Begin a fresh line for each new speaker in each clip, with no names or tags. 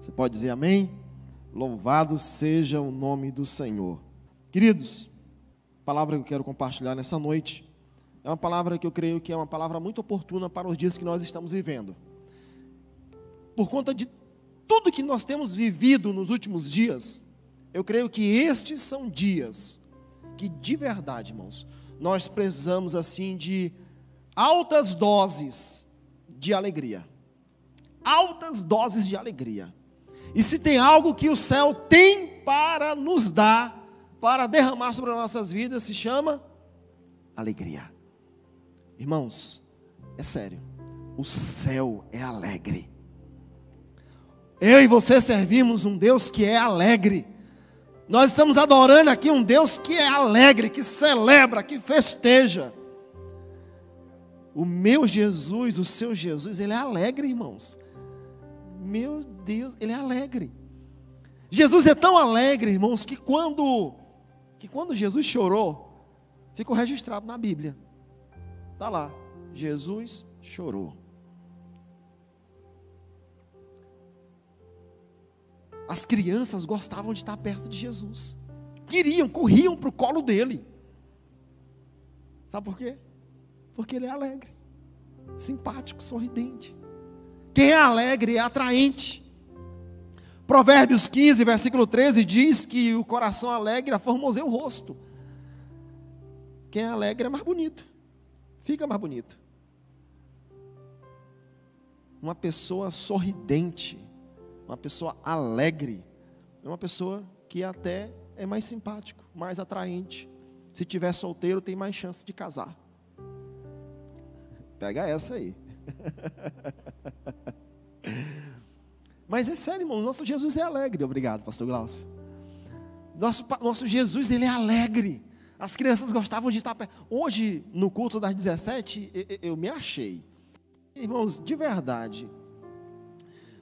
Você pode dizer amém? Louvado seja o nome do Senhor. Queridos, a palavra que eu quero compartilhar nessa noite é uma palavra que eu creio que é uma palavra muito oportuna para os dias que nós estamos vivendo. Por conta de tudo que nós temos vivido nos últimos dias, eu creio que estes são dias que de verdade, irmãos, nós precisamos assim de altas doses de alegria. Altas doses de alegria. E se tem algo que o céu tem para nos dar, para derramar sobre as nossas vidas, se chama alegria. Irmãos, é sério. O céu é alegre. Eu e você servimos um Deus que é alegre. Nós estamos adorando aqui um Deus que é alegre, que celebra, que festeja. O meu Jesus, o seu Jesus, ele é alegre, irmãos. Meu Deus, ele é alegre. Jesus é tão alegre, irmãos, que quando que quando Jesus chorou, ficou registrado na Bíblia. Tá lá. Jesus chorou. As crianças gostavam de estar perto de Jesus. Queriam, corriam para o colo dele. Sabe por quê? Porque ele é alegre, simpático, sorridente. Quem é alegre é atraente. Provérbios 15, versículo 13 diz que o coração alegre aformoseia o rosto. Quem é alegre é mais bonito, fica mais bonito. Uma pessoa sorridente uma pessoa alegre, é uma pessoa que até é mais simpático, mais atraente. Se tiver solteiro, tem mais chance de casar. Pega essa aí. Mas é sério, irmão, nosso Jesus é alegre. Obrigado, pastor Glaucio. Nosso, nosso Jesus, ele é alegre. As crianças gostavam de estar perto. Hoje, no culto das 17, eu, eu me achei. Irmãos, de verdade,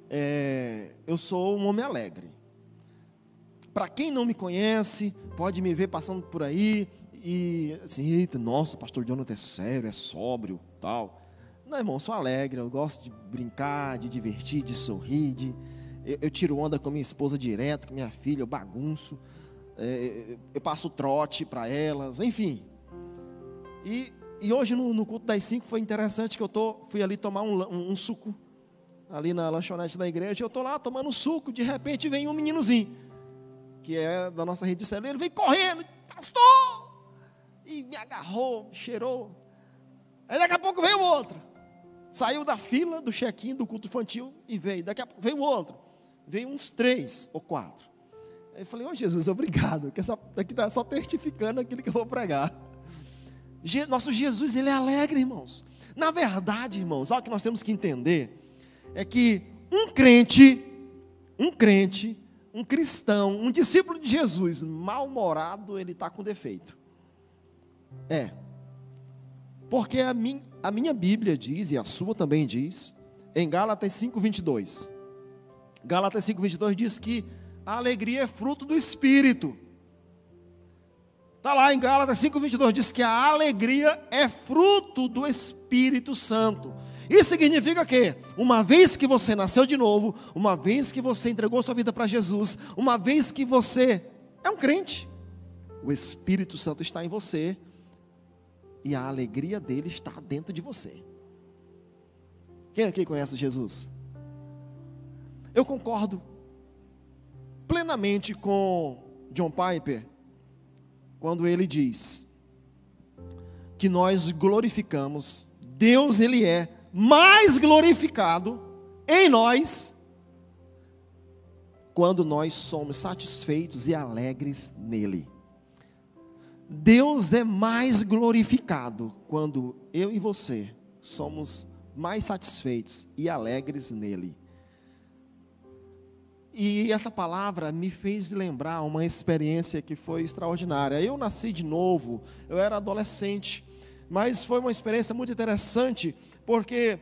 é, eu sou um homem alegre. Para quem não me conhece, pode me ver passando por aí e assim, eita, nossa, o pastor Jonathan é sério, é sóbrio, tal. Não, irmão, sou alegre, eu gosto de brincar, de divertir, de sorrir, de, eu, eu tiro onda com minha esposa direto, com minha filha, eu bagunço, é, eu passo trote para elas, enfim. E, e hoje no, no, culto das cinco foi interessante que eu tô, fui ali tomar um, um, um suco ali na lanchonete da igreja, eu estou lá tomando suco, de repente vem um meninozinho, que é da nossa rede de célula, ele vem correndo, pastor! E me agarrou, cheirou. Aí daqui a pouco veio outro. Saiu da fila do check-in do culto infantil e veio. Daqui a pouco veio outro. Veio uns três ou quatro. Aí eu falei, ô oh, Jesus, obrigado, que essa daqui está só testificando aquilo que eu vou pregar. Nosso Jesus, ele é alegre, irmãos. Na verdade, irmãos, algo que nós temos que entender é que um crente, um crente, um cristão, um discípulo de Jesus, mal-humorado, ele está com defeito. É. Porque a, min, a minha Bíblia diz, e a sua também diz, em Gálatas 5,22. Gálatas 5,22 diz que a alegria é fruto do Espírito. Está lá em Gálatas 5,22, diz que a alegria é fruto do Espírito Santo. Isso significa que, uma vez que você nasceu de novo, uma vez que você entregou sua vida para Jesus, uma vez que você é um crente, o Espírito Santo está em você e a alegria dele está dentro de você. Quem aqui conhece Jesus? Eu concordo plenamente com John Piper quando ele diz que nós glorificamos Deus, ele é mais glorificado em nós quando nós somos satisfeitos e alegres nele. Deus é mais glorificado quando eu e você somos mais satisfeitos e alegres nele. E essa palavra me fez lembrar uma experiência que foi extraordinária. Eu nasci de novo, eu era adolescente, mas foi uma experiência muito interessante porque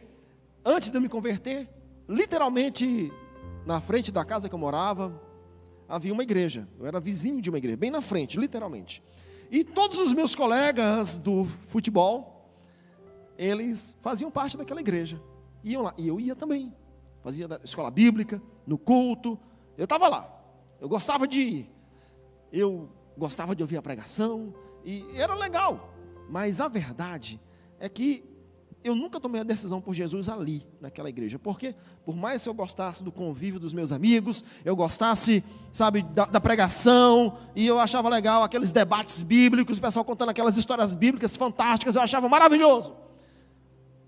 antes de eu me converter, literalmente na frente da casa que eu morava, havia uma igreja. Eu era vizinho de uma igreja, bem na frente, literalmente. E todos os meus colegas do futebol, eles faziam parte daquela igreja. Iam lá, e eu ia também. Fazia da escola bíblica, no culto. Eu estava lá. Eu gostava de ir. Eu gostava de ouvir a pregação. E era legal. Mas a verdade é que eu nunca tomei a decisão por Jesus ali, naquela igreja. Porque, por mais que eu gostasse do convívio dos meus amigos, eu gostasse, sabe, da, da, pregação, e eu achava legal aqueles debates bíblicos, o pessoal contando aquelas histórias bíblicas fantásticas, eu achava maravilhoso.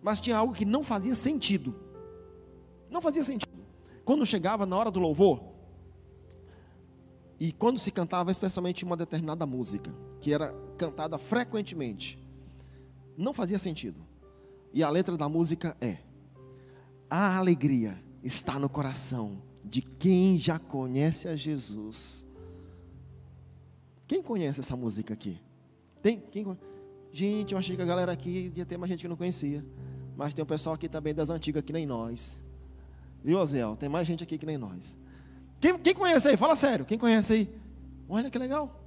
Mas tinha algo que não fazia sentido. Não fazia sentido. Quando chegava na hora do louvor, e quando se cantava especialmente uma determinada música, que era cantada frequentemente, não fazia sentido. E a letra da música é: A alegria está no coração de quem já conhece a Jesus. Quem conhece essa música aqui? Tem? Quem Gente, eu achei que a galera aqui ia ter mais gente que não conhecia. Mas tem um pessoal aqui também das antigas que nem nós. Viu, Azel? Tem mais gente aqui que nem nós. Quem, quem conhece aí? Fala sério. Quem conhece aí? Olha que legal.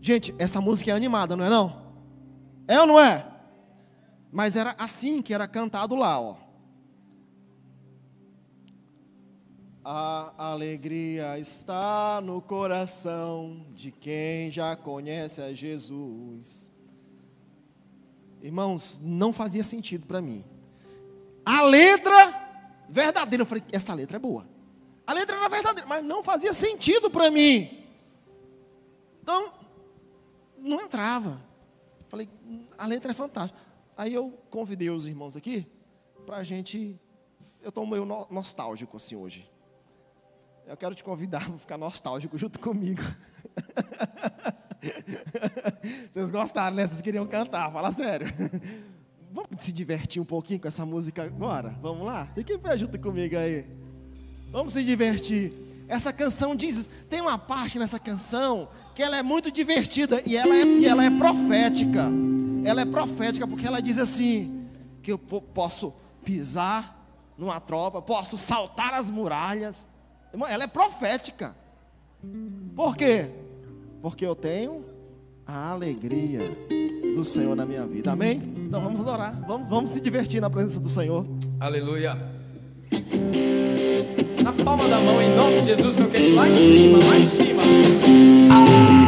Gente, essa música é animada, não é não? É ou não é? Mas era assim que era cantado lá, ó. A alegria está no coração de quem já conhece a Jesus. Irmãos, não fazia sentido para mim. A letra verdadeira, eu falei, essa letra é boa. A letra era verdadeira, mas não fazia sentido para mim. Então, não entrava. Falei, a letra é fantástica. Aí eu convidei os irmãos aqui para a gente. Eu estou meio nostálgico assim hoje. Eu quero te convidar a ficar nostálgico junto comigo. Vocês gostaram, né? Vocês queriam cantar, fala sério. Vamos se divertir um pouquinho com essa música agora? Vamos lá? Fiquem pé junto comigo aí. Vamos se divertir. Essa canção diz, tem uma parte nessa canção que ela é muito divertida e ela é, e ela é profética ela é profética porque ela diz assim: que eu posso pisar numa tropa, posso saltar as muralhas. Ela é profética. Por quê? Porque eu tenho a alegria do Senhor na minha vida. Amém? Então vamos adorar. Vamos, vamos se divertir na presença do Senhor.
Aleluia. Na palma da mão, em nome de Jesus, meu querido. Lá em cima, lá em cima. lá,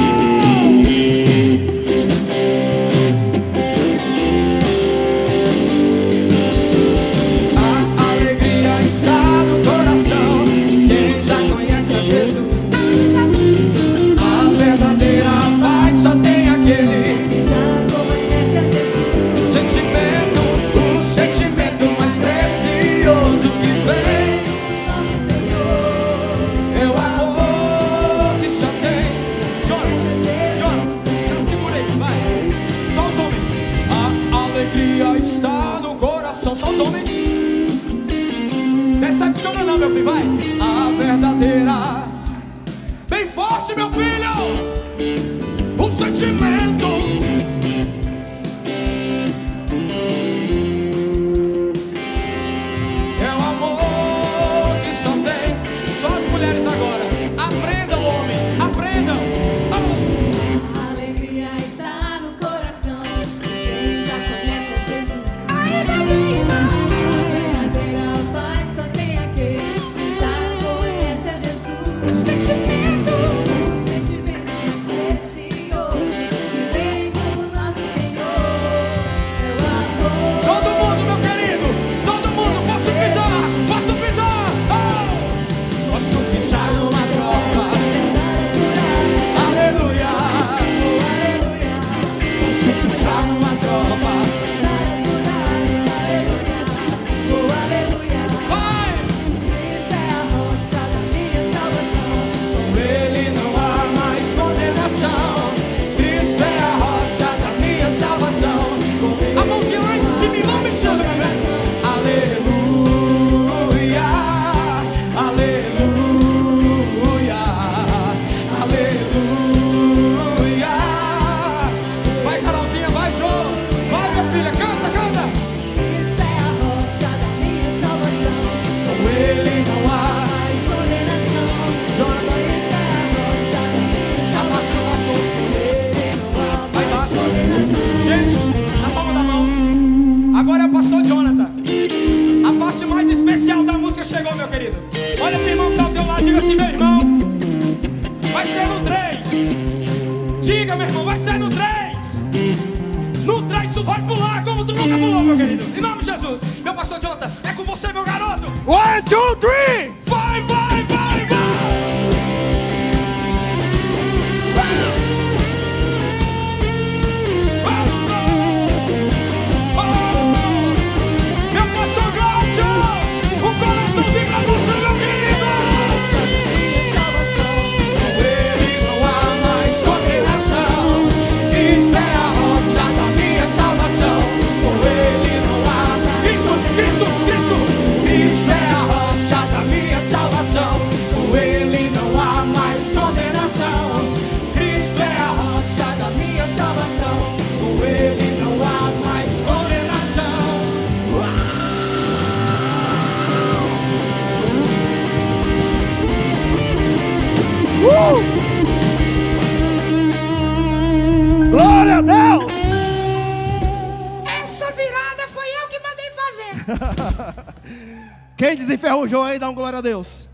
desenferrujou aí, dá um glória a Deus.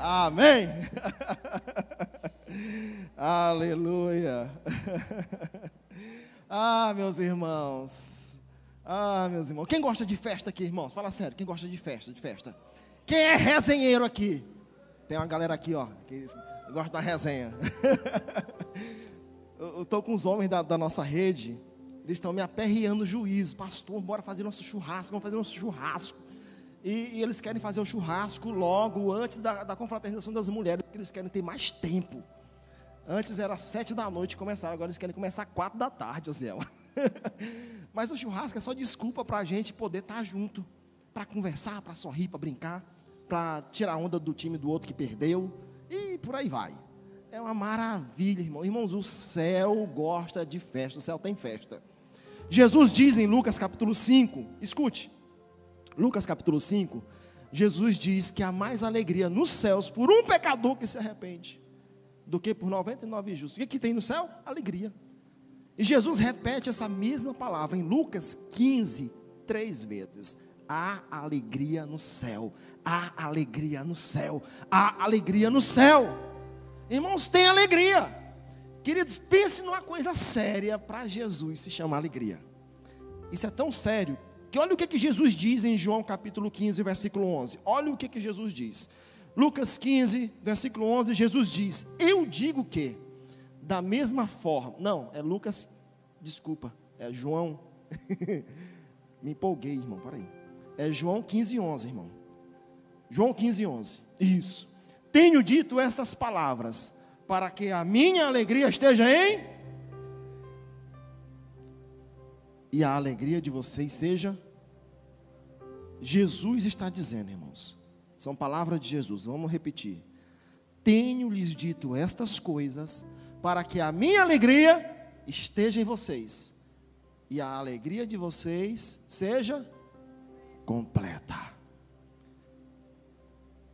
Amém. Aleluia. Ah, meus irmãos. Ah, meus irmãos. Quem gosta de festa aqui, irmãos? Fala sério, quem gosta de festa, de festa? Quem é resenheiro aqui? Tem uma galera aqui, ó, que gosta da resenha. Eu estou com os homens da, da nossa rede, eles estão me aperreando juízo. Pastor, bora fazer nosso churrasco, vamos fazer nosso churrasco. E, e eles querem fazer o churrasco logo antes da, da confraternização das mulheres, porque eles querem ter mais tempo. Antes era sete da noite começar, agora eles querem começar quatro da tarde, Osiel. Mas o churrasco é só desculpa para a gente poder estar junto, para conversar, para sorrir, para brincar, para tirar onda do time do outro que perdeu e por aí vai. É uma maravilha, irmão. Irmãos, o céu gosta de festa, o céu tem festa. Jesus diz em Lucas capítulo 5, escute, Lucas capítulo 5, Jesus diz que há mais alegria nos céus por um pecador que se arrepende do que por 99 justos. O que, que tem no céu? Alegria. E Jesus repete essa mesma palavra em Lucas 15, três vezes. Há alegria no céu, há alegria no céu, há alegria no céu. Irmãos, tem alegria. Queridos, pense numa coisa séria para Jesus se chamar alegria. Isso é tão sério que olha o que, que Jesus diz em João capítulo 15, versículo 11. Olha o que, que Jesus diz. Lucas 15, versículo 11, Jesus diz: Eu digo que, da mesma forma, não, é Lucas, desculpa, é João, me empolguei, irmão, peraí. É João 15, 11, irmão. João 15, 11, isso. Tenho dito essas palavras, para que a minha alegria esteja em. E a alegria de vocês seja. Jesus está dizendo, irmãos. São palavras de Jesus, vamos repetir. Tenho-lhes dito estas coisas, para que a minha alegria esteja em vocês, e a alegria de vocês seja completa.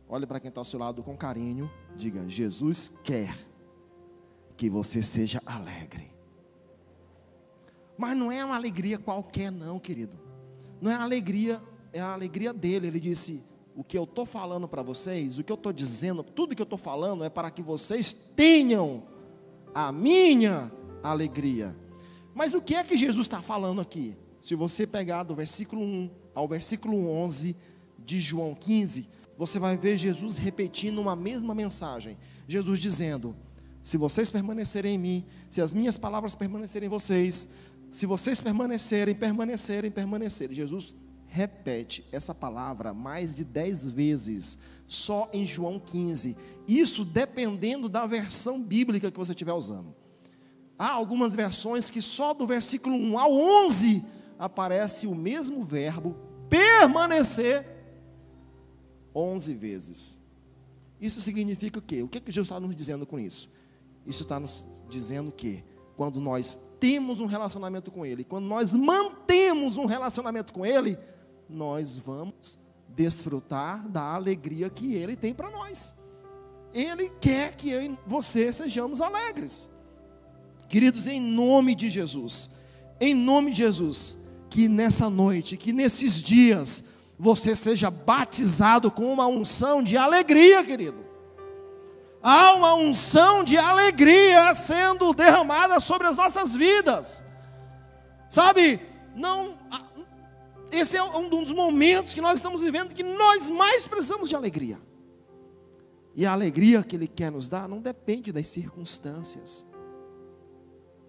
Olhe para quem está ao seu lado com carinho, diga: Jesus quer que você seja alegre. Mas não é uma alegria qualquer, não, querido. Não é a alegria, é a alegria dele. Ele disse: o que eu estou falando para vocês, o que eu estou dizendo, tudo que eu estou falando é para que vocês tenham a minha alegria. Mas o que é que Jesus está falando aqui? Se você pegar do versículo 1 ao versículo 11 de João 15, você vai ver Jesus repetindo uma mesma mensagem. Jesus dizendo: Se vocês permanecerem em mim, se as minhas palavras permanecerem em vocês, se vocês permanecerem, permanecerem, permanecerem. Jesus repete essa palavra mais de dez vezes, só em João 15. Isso dependendo da versão bíblica que você estiver usando. Há algumas versões que só do versículo 1 ao 11 aparece o mesmo verbo permanecer 11 vezes. Isso significa o quê? O que, é que Jesus está nos dizendo com isso? Isso está nos dizendo que quando nós temos um relacionamento com Ele, quando nós mantemos um relacionamento com Ele, nós vamos desfrutar da alegria que Ele tem para nós. Ele quer que eu e você sejamos alegres. Queridos, em nome de Jesus, em nome de Jesus, que nessa noite, que nesses dias, você seja batizado com uma unção de alegria, querido. Há uma unção de alegria sendo derramada sobre as nossas vidas. Sabe, não esse é um dos momentos que nós estamos vivendo que nós mais precisamos de alegria. E a alegria que Ele quer nos dar não depende das circunstâncias,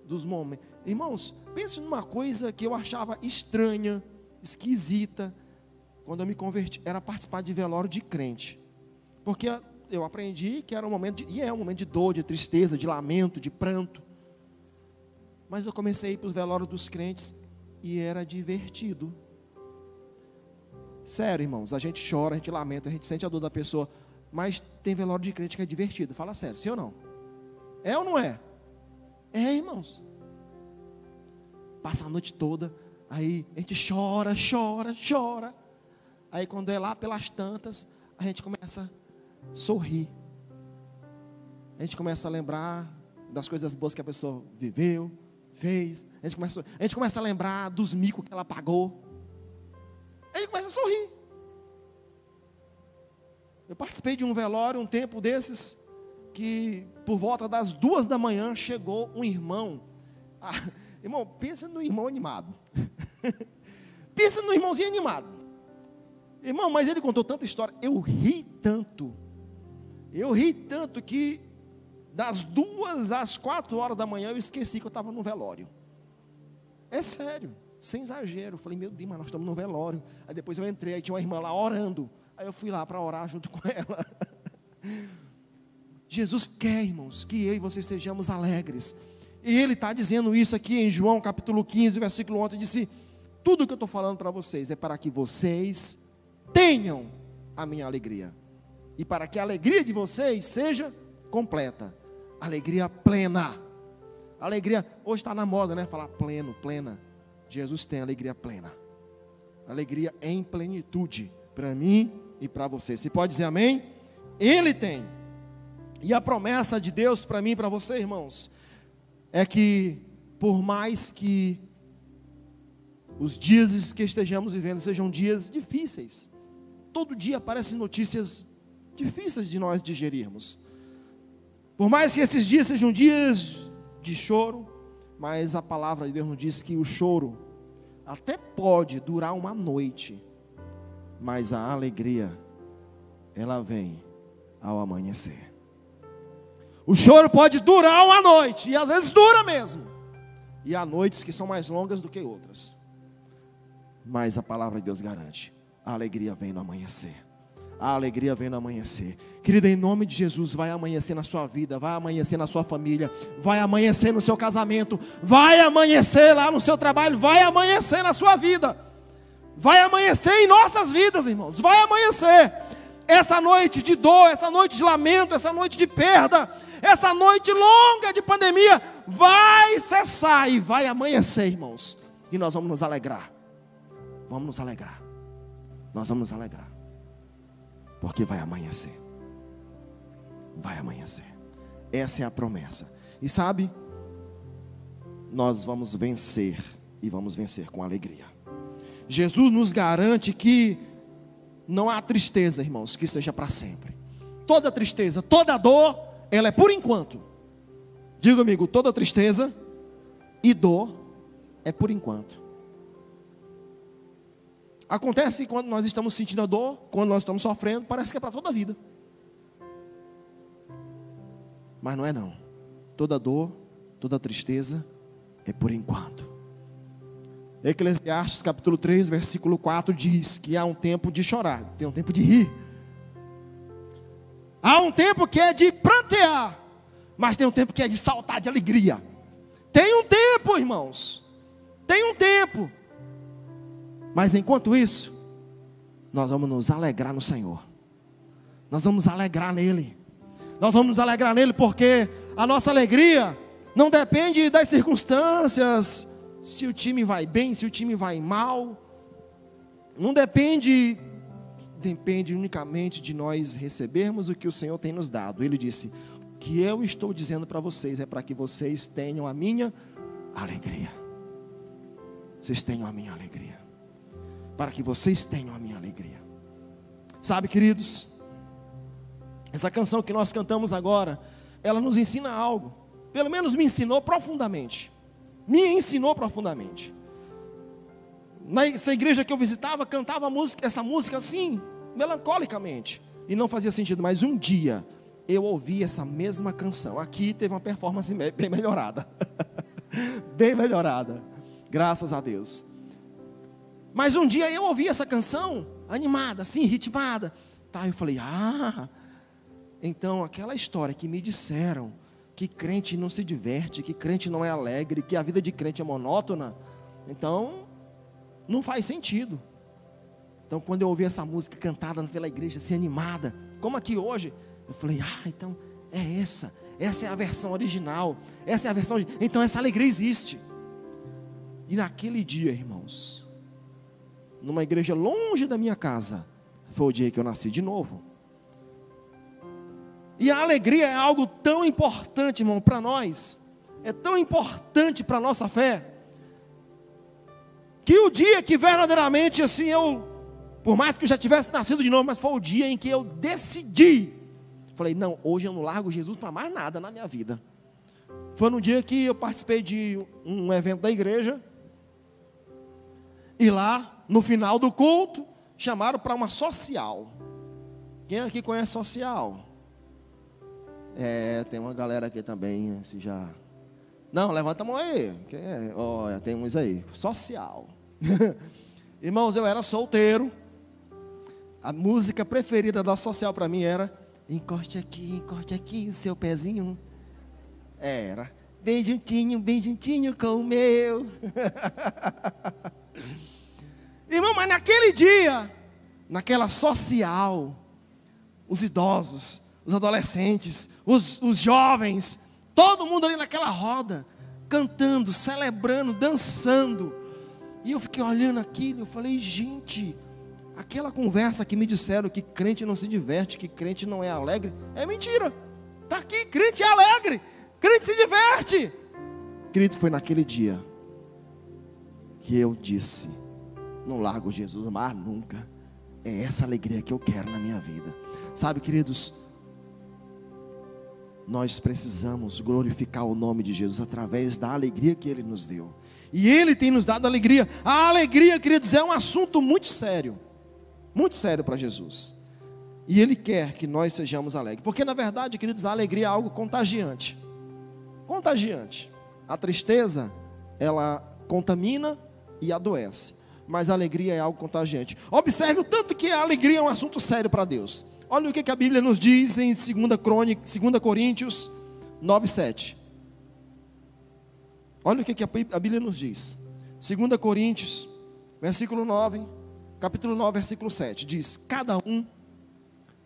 dos momentos. Irmãos, pense numa coisa que eu achava estranha, esquisita, quando eu me converti, era participar de velório de crente. Porque eu aprendi que era um momento de, e é um momento de dor, de tristeza, de lamento, de pranto. Mas eu comecei para os velórios dos crentes e era divertido. Sério, irmãos, a gente chora, a gente lamenta, a gente sente a dor da pessoa, mas tem velório de crente que é divertido. Fala sério, sim ou não? É ou não é? É, irmãos. Passa a noite toda, aí a gente chora, chora, chora. Aí quando é lá pelas tantas, a gente começa a sorrir. A gente começa a lembrar das coisas boas que a pessoa viveu, fez. A gente começa, a, gente começa a lembrar dos micos que ela pagou. Aí começa a sorrir. Eu participei de um velório um tempo desses que por volta das duas da manhã chegou um irmão. Ah, irmão, pensa no irmão animado. pensa no irmãozinho animado. Irmão, mas ele contou tanta história. Eu ri tanto. Eu ri tanto que das duas às quatro horas da manhã eu esqueci que eu estava no velório. É sério sem exagero. Eu falei, meu Deus, mas nós estamos no velório. Aí depois eu entrei, aí tinha uma irmã lá orando. Aí eu fui lá para orar junto com ela. Jesus quer, irmãos, que eu e você sejamos alegres. E ele está dizendo isso aqui em João capítulo 15, versículo 11, disse, tudo que eu estou falando para vocês é para que vocês tenham a minha alegria. E para que a alegria de vocês seja completa. Alegria plena. Alegria, hoje está na moda, né? Falar pleno, plena. Jesus tem alegria plena. Alegria em plenitude para mim e para você. Você pode dizer amém? Ele tem. E a promessa de Deus para mim e para você, irmãos, é que por mais que os dias que estejamos vivendo sejam dias difíceis, todo dia aparecem notícias difíceis de nós digerirmos. Por mais que esses dias sejam dias de choro, mas a palavra de Deus nos diz que o choro até pode durar uma noite, mas a alegria, ela vem ao amanhecer. O choro pode durar uma noite, e às vezes dura mesmo. E há noites que são mais longas do que outras. Mas a palavra de Deus garante: a alegria vem no amanhecer a alegria vem no amanhecer. Querida, em nome de Jesus, vai amanhecer na sua vida, vai amanhecer na sua família, vai amanhecer no seu casamento, vai amanhecer lá no seu trabalho, vai amanhecer na sua vida, vai amanhecer em nossas vidas, irmãos, vai amanhecer. Essa noite de dor, essa noite de lamento, essa noite de perda, essa noite longa de pandemia, vai cessar e vai amanhecer, irmãos, e nós vamos nos alegrar. Vamos nos alegrar. Nós vamos nos alegrar porque vai amanhecer. Vai amanhecer. Essa é a promessa. E sabe, nós vamos vencer e vamos vencer com alegria. Jesus nos garante que não há tristeza, irmãos, que seja para sempre. Toda tristeza, toda dor, ela é por enquanto. Diga amigo, toda tristeza e dor é por enquanto. Acontece quando nós estamos sentindo a dor, quando nós estamos sofrendo, parece que é para toda a vida. Mas não é não. Toda dor, toda tristeza é por enquanto. Eclesiastes capítulo 3, versículo 4 diz que há um tempo de chorar, tem um tempo de rir. Há um tempo que é de prantear, mas tem um tempo que é de saltar de alegria. Tem um tempo, irmãos. Tem um tempo. Mas enquanto isso, nós vamos nos alegrar no Senhor. Nós vamos alegrar nele. Nós vamos nos alegrar nele porque a nossa alegria não depende das circunstâncias, se o time vai bem, se o time vai mal. Não depende depende unicamente de nós recebermos o que o Senhor tem nos dado. Ele disse: "O que eu estou dizendo para vocês é para que vocês tenham a minha alegria. Vocês tenham a minha alegria para que vocês tenham a minha alegria. Sabe, queridos, essa canção que nós cantamos agora, ela nos ensina algo. Pelo menos me ensinou profundamente. Me ensinou profundamente. Nessa igreja que eu visitava, cantava música, essa música assim, melancolicamente. E não fazia sentido, mas um dia eu ouvi essa mesma canção. Aqui teve uma performance bem melhorada. bem melhorada. Graças a Deus. Mas um dia eu ouvi essa canção, animada, assim, ritmada. Tá, eu falei, ah, então aquela história que me disseram que crente não se diverte, que crente não é alegre, que a vida de crente é monótona, então não faz sentido. Então quando eu ouvi essa música cantada pela igreja, assim animada, como aqui hoje, eu falei, ah, então é essa, essa é a versão original, essa é a versão, então essa alegria existe. E naquele dia, irmãos, numa igreja longe da minha casa, foi o dia que eu nasci de novo. E a alegria é algo tão importante, irmão, para nós, é tão importante para a nossa fé, que o dia que verdadeiramente assim eu, por mais que eu já tivesse nascido de novo, mas foi o dia em que eu decidi, falei, não, hoje eu não largo Jesus para mais nada na minha vida. Foi no dia que eu participei de um evento da igreja, e lá, no final do culto, chamaram para uma social. Quem aqui conhece social? É, tem uma galera aqui também, se já. Não, levanta a mão aí. É? Olha, tem uns aí. Social. Irmãos, eu era solteiro. A música preferida da social para mim era Encoste aqui, encoste aqui o seu pezinho. Era. Bem juntinho, bem juntinho com o meu. Irmão, mas naquele dia, naquela social, os idosos, os adolescentes, os, os jovens, todo mundo ali naquela roda, cantando, celebrando, dançando. E eu fiquei olhando aquilo, eu falei, gente, aquela conversa que me disseram que crente não se diverte, que crente não é alegre, é mentira. Está aqui, crente é alegre, crente se diverte. Querido, foi naquele dia que eu disse: não largo Jesus mais nunca. É essa alegria que eu quero na minha vida. Sabe, queridos, nós precisamos glorificar o nome de Jesus através da alegria que Ele nos deu. E Ele tem nos dado alegria. A alegria, queridos, é um assunto muito sério. Muito sério para Jesus. E Ele quer que nós sejamos alegres. Porque, na verdade, queridos, a alegria é algo contagiante. Contagiante. A tristeza, ela contamina e adoece mas a alegria é algo contagiante. Observe o tanto que a alegria é um assunto sério para Deus. Olha o que a Bíblia nos diz em 2, Crônica, 2 Coríntios 9, 7. Olha o que a Bíblia nos diz. 2 Coríntios, versículo 9, capítulo 9, versículo 7. Diz: Cada um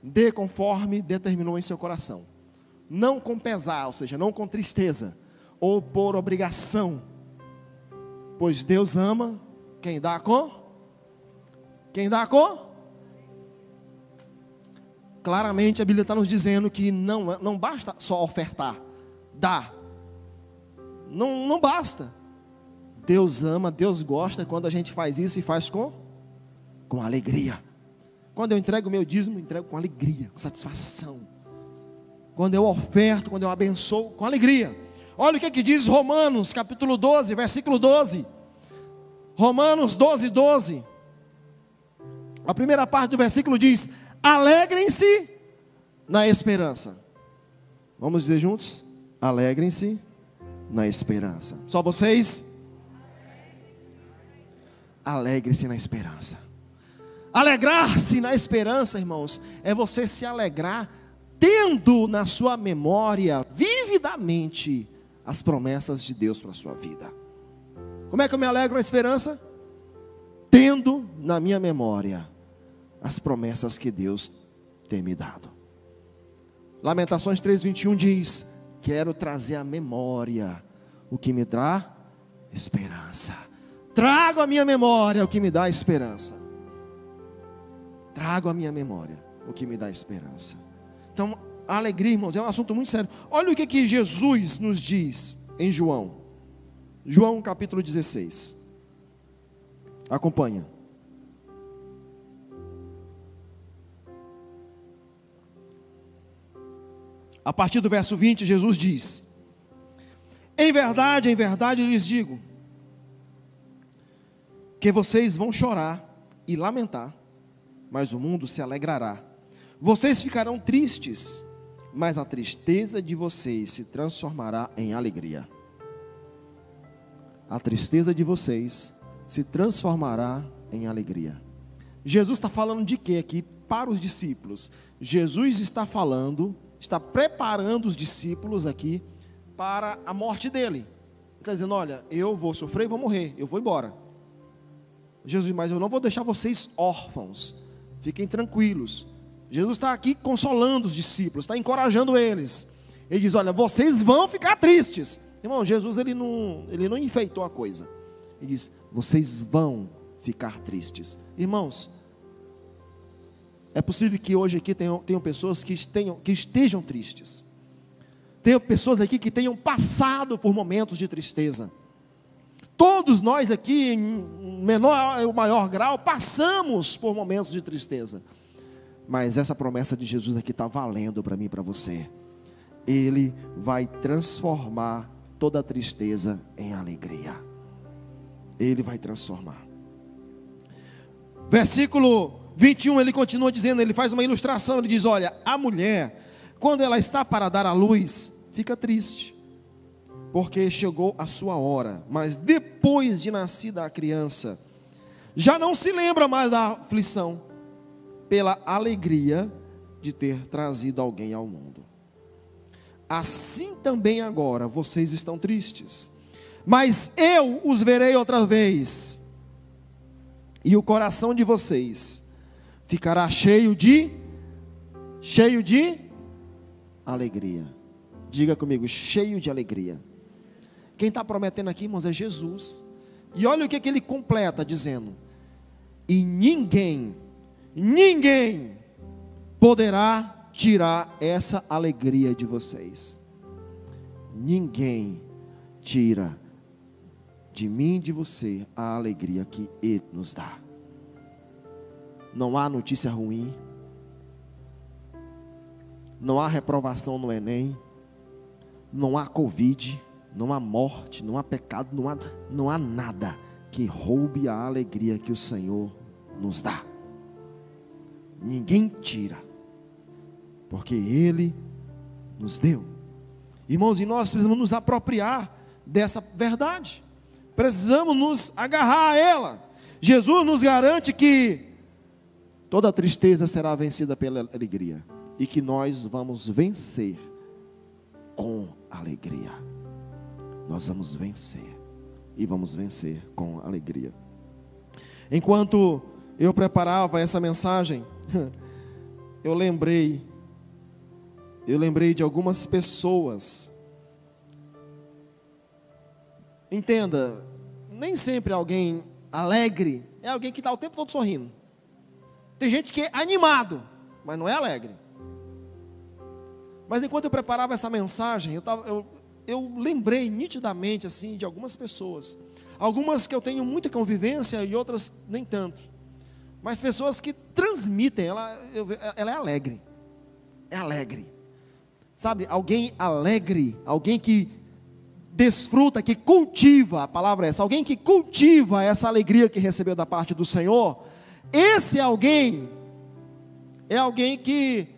dê conforme determinou em seu coração, não com pesar, ou seja, não com tristeza, ou por obrigação, pois Deus ama quem dá com? Quem dá com? Claramente a Bíblia está nos dizendo que não, não basta só ofertar, dá. Não, não basta. Deus ama, Deus gosta quando a gente faz isso e faz com, com alegria. Quando eu entrego o meu dízimo, entrego com alegria, com satisfação. Quando eu oferto, quando eu abençoo, com alegria. Olha o que, é que diz Romanos, capítulo 12, versículo 12. Romanos 12, 12. A primeira parte do versículo diz: Alegrem-se na esperança. Vamos dizer juntos? Alegrem-se na esperança. Só vocês? Alegre-se na esperança. Alegrar-se na esperança, irmãos, é você se alegrar tendo na sua memória vividamente as promessas de Deus para a sua vida. Como é que eu me alegro na esperança? Tendo na minha memória as promessas que Deus tem me dado. Lamentações 3:21 diz: "Quero trazer à memória o que me dá esperança. Trago à minha memória o que me dá esperança. Trago à minha memória o que me dá esperança." Então, a alegria, irmãos, é um assunto muito sério. Olha o que, que Jesus nos diz em João João capítulo 16. Acompanha. A partir do verso 20, Jesus diz: Em verdade, em verdade lhes digo, que vocês vão chorar e lamentar, mas o mundo se alegrará. Vocês ficarão tristes, mas a tristeza de vocês se transformará em alegria. A tristeza de vocês se transformará em alegria. Jesus está falando de quê aqui para os discípulos? Jesus está falando, está preparando os discípulos aqui para a morte dele. Ele está dizendo: Olha, eu vou sofrer e vou morrer, eu vou embora. Jesus, mas eu não vou deixar vocês órfãos, fiquem tranquilos. Jesus está aqui consolando os discípulos, está encorajando eles. Ele diz: Olha, vocês vão ficar tristes. Irmão, Jesus ele não, ele não enfeitou a coisa. Ele diz: Vocês vão ficar tristes. Irmãos, é possível que hoje aqui tenham, tenham pessoas que, tenham, que estejam tristes. Tenham pessoas aqui que tenham passado por momentos de tristeza. Todos nós aqui, em menor ou maior grau, passamos por momentos de tristeza. Mas essa promessa de Jesus aqui está valendo para mim e para você. Ele vai transformar toda tristeza em alegria. Ele vai transformar. Versículo 21, ele continua dizendo, ele faz uma ilustração, ele diz: Olha, a mulher, quando ela está para dar à luz, fica triste, porque chegou a sua hora, mas depois de nascida a criança, já não se lembra mais da aflição, pela alegria de ter trazido alguém ao mundo. Assim também agora vocês estão tristes, mas eu os verei outra vez, e o coração de vocês ficará cheio de cheio de alegria. Diga comigo, cheio de alegria. Quem está prometendo aqui, irmãos, é Jesus. E olha o que, que ele completa dizendo: E ninguém, ninguém poderá tirar essa alegria de vocês. Ninguém tira de mim e de você a alegria que Ele nos dá. Não há notícia ruim, não há reprovação no Enem, não há Covid, não há morte, não há pecado, não há, não há nada que roube a alegria que o Senhor nos dá. Ninguém tira porque Ele nos deu. Irmãos, e nós precisamos nos apropriar dessa verdade, precisamos nos agarrar a ela. Jesus nos garante que toda tristeza será vencida pela alegria e que nós vamos vencer com alegria. Nós vamos vencer e vamos vencer com alegria. Enquanto eu preparava essa mensagem, eu lembrei eu lembrei de algumas pessoas. Entenda, nem sempre alguém alegre é alguém que está o tempo todo sorrindo. Tem gente que é animado, mas não é alegre. Mas enquanto eu preparava essa mensagem, eu, tava, eu, eu lembrei nitidamente assim de algumas pessoas. Algumas que eu tenho muita convivência e outras nem tanto. Mas pessoas que transmitem, ela, eu, ela é alegre. É alegre. Sabe, alguém alegre, alguém que desfruta, que cultiva, a palavra é essa, alguém que cultiva essa alegria que recebeu da parte do Senhor, esse alguém é alguém que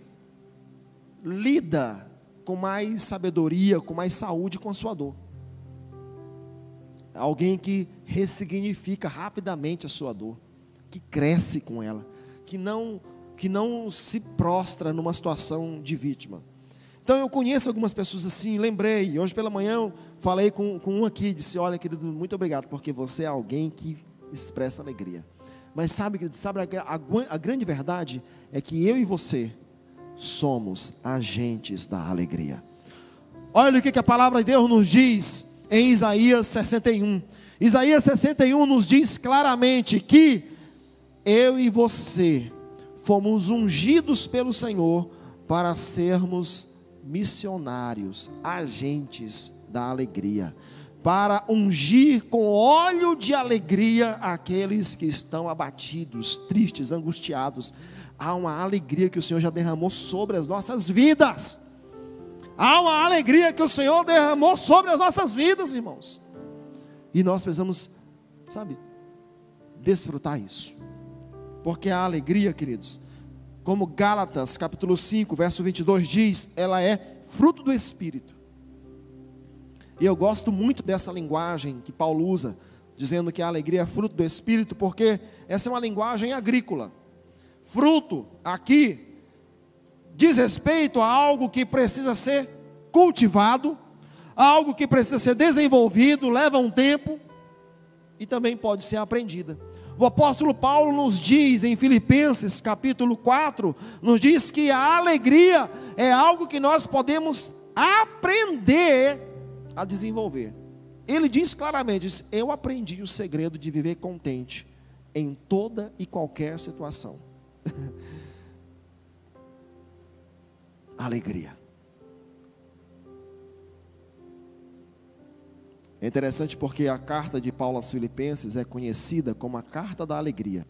lida com mais sabedoria, com mais saúde com a sua dor. Alguém que ressignifica rapidamente a sua dor, que cresce com ela, que não que não se prostra numa situação de vítima. Então eu conheço algumas pessoas assim, lembrei. Hoje pela manhã falei com, com um aqui, disse: Olha, querido, muito obrigado, porque você é alguém que expressa alegria. Mas sabe, sabe a, a, a grande verdade é que eu e você somos agentes da alegria. Olha o que, que a palavra de Deus nos diz em Isaías 61. Isaías 61 nos diz claramente que eu e você fomos ungidos pelo Senhor para sermos missionários, agentes da alegria, para ungir com óleo de alegria aqueles que estão abatidos, tristes, angustiados. Há uma alegria que o Senhor já derramou sobre as nossas vidas. Há uma alegria que o Senhor derramou sobre as nossas vidas, irmãos. E nós precisamos, sabe, desfrutar isso. Porque a alegria, queridos, como Gálatas capítulo 5, verso 22 diz, ela é fruto do Espírito. E eu gosto muito dessa linguagem que Paulo usa, dizendo que a alegria é fruto do Espírito, porque essa é uma linguagem agrícola. Fruto, aqui, diz respeito a algo que precisa ser cultivado, algo que precisa ser desenvolvido, leva um tempo e também pode ser aprendida. O apóstolo Paulo nos diz em Filipenses capítulo 4, nos diz que a alegria é algo que nós podemos aprender a desenvolver. Ele diz claramente: diz, Eu aprendi o segredo de viver contente em toda e qualquer situação. Alegria. É interessante porque a carta de Paulo aos Filipenses é conhecida como a carta da alegria,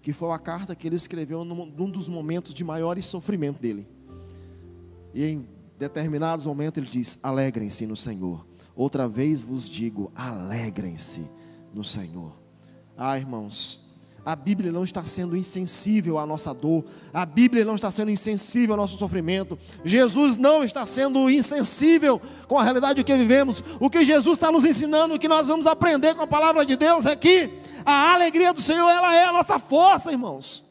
que foi a carta que ele escreveu num dos momentos de maior sofrimento dele. E em determinados momentos ele diz: Alegrem-se no Senhor. Outra vez vos digo: alegrem-se no Senhor. Ah, irmãos, a Bíblia não está sendo insensível à nossa dor, a Bíblia não está sendo insensível ao nosso sofrimento, Jesus não está sendo insensível com a realidade que vivemos. O que Jesus está nos ensinando, o que nós vamos aprender com a palavra de Deus é que a alegria do Senhor, ela é a nossa força, irmãos.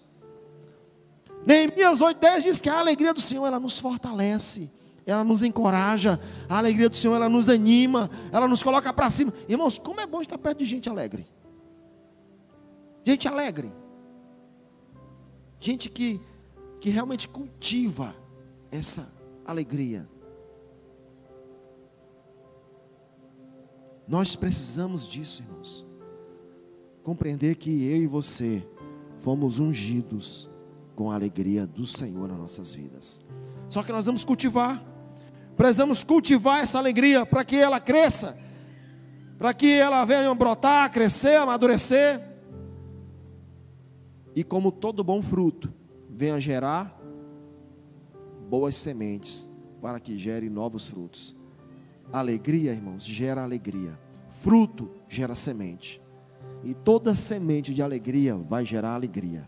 Neemias 8,10 diz que a alegria do Senhor, ela nos fortalece ela nos encoraja, a alegria do Senhor, ela nos anima, ela nos coloca para cima. Irmãos, como é bom estar perto de gente alegre. Gente alegre. Gente que, que realmente cultiva essa alegria. Nós precisamos disso, irmãos. Compreender que eu e você fomos ungidos com a alegria do Senhor nas nossas vidas. Só que nós vamos cultivar. Precisamos cultivar essa alegria para que ela cresça, para que ela venha brotar, crescer, amadurecer. E como todo bom fruto, venha gerar boas sementes para que gere novos frutos. Alegria, irmãos, gera alegria. Fruto gera semente. E toda semente de alegria vai gerar alegria.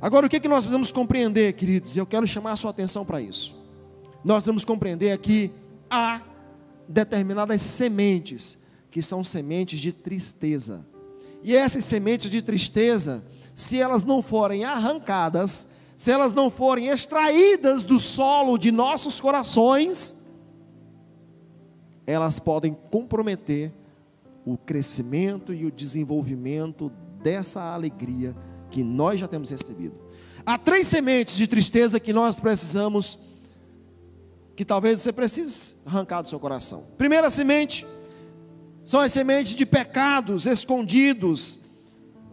Agora, o que, que nós precisamos compreender, queridos? Eu quero chamar a sua atenção para isso. Nós vamos compreender que há determinadas sementes que são sementes de tristeza. E essas sementes de tristeza, se elas não forem arrancadas, se elas não forem extraídas do solo de nossos corações, elas podem comprometer o crescimento e o desenvolvimento dessa alegria que nós já temos recebido. Há três sementes de tristeza que nós precisamos, que talvez você precise arrancar do seu coração. Primeira semente são as sementes de pecados escondidos,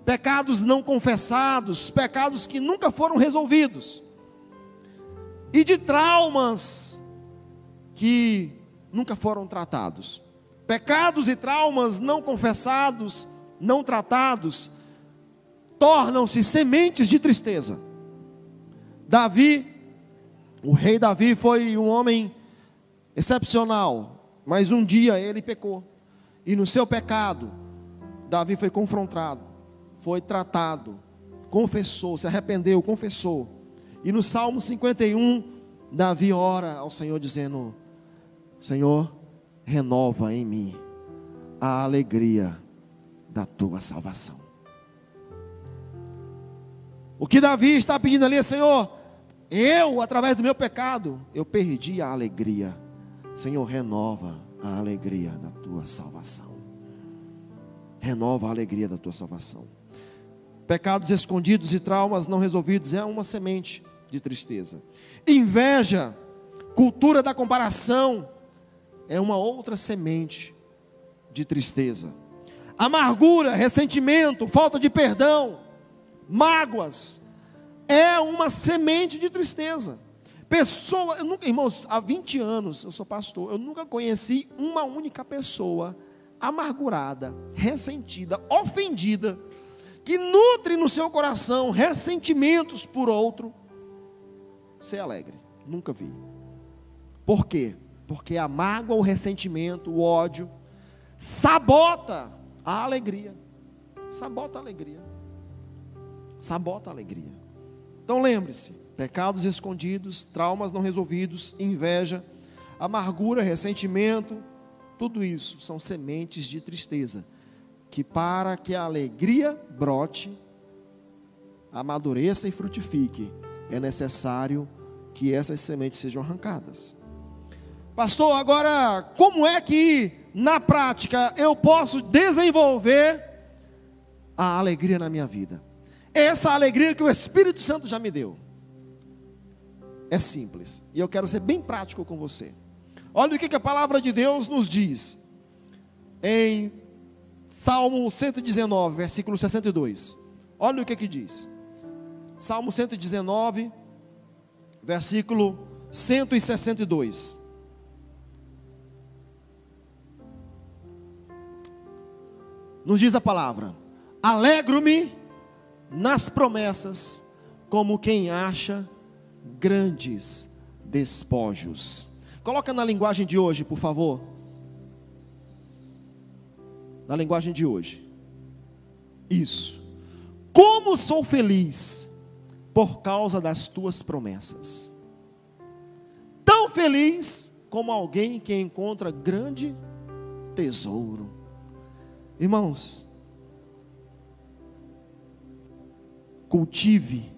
pecados não confessados, pecados que nunca foram resolvidos, e de traumas que nunca foram tratados. Pecados e traumas não confessados, não tratados, tornam-se sementes de tristeza. Davi, o rei Davi foi um homem excepcional, mas um dia ele pecou. E no seu pecado, Davi foi confrontado, foi tratado, confessou, se arrependeu, confessou. E no Salmo 51, Davi ora ao Senhor dizendo: Senhor, renova em mim a alegria da tua salvação. O que Davi está pedindo ali é: Senhor, eu, através do meu pecado, eu perdi a alegria. Senhor, renova a alegria da tua salvação. Renova a alegria da tua salvação. Pecados escondidos e traumas não resolvidos é uma semente de tristeza. Inveja, cultura da comparação, é uma outra semente de tristeza. Amargura, ressentimento, falta de perdão, mágoas, é uma semente de tristeza. Pessoa, eu nunca, irmãos, há 20 anos eu sou pastor, eu nunca conheci uma única pessoa amargurada, ressentida, ofendida, que nutre no seu coração ressentimentos por outro, ser alegre. Nunca vi. Por quê? Porque a mágoa, o ressentimento, o ódio sabota a alegria. Sabota a alegria. Sabota a alegria. Então lembre-se: pecados escondidos, traumas não resolvidos, inveja, amargura, ressentimento, tudo isso são sementes de tristeza, que para que a alegria brote, amadureça e frutifique, é necessário que essas sementes sejam arrancadas. Pastor, agora, como é que na prática eu posso desenvolver a alegria na minha vida? Essa alegria que o Espírito Santo já me deu. É simples. E eu quero ser bem prático com você. Olha o que, a palavra de Deus nos diz. Em Salmo 119, versículo 62. Olha o que que diz. Salmo 119, versículo 162. Nos diz a palavra: Alegro-me nas promessas, como quem acha grandes despojos. Coloca na linguagem de hoje, por favor. Na linguagem de hoje. Isso. Como sou feliz por causa das tuas promessas. Tão feliz como alguém que encontra grande tesouro. Irmãos, cultive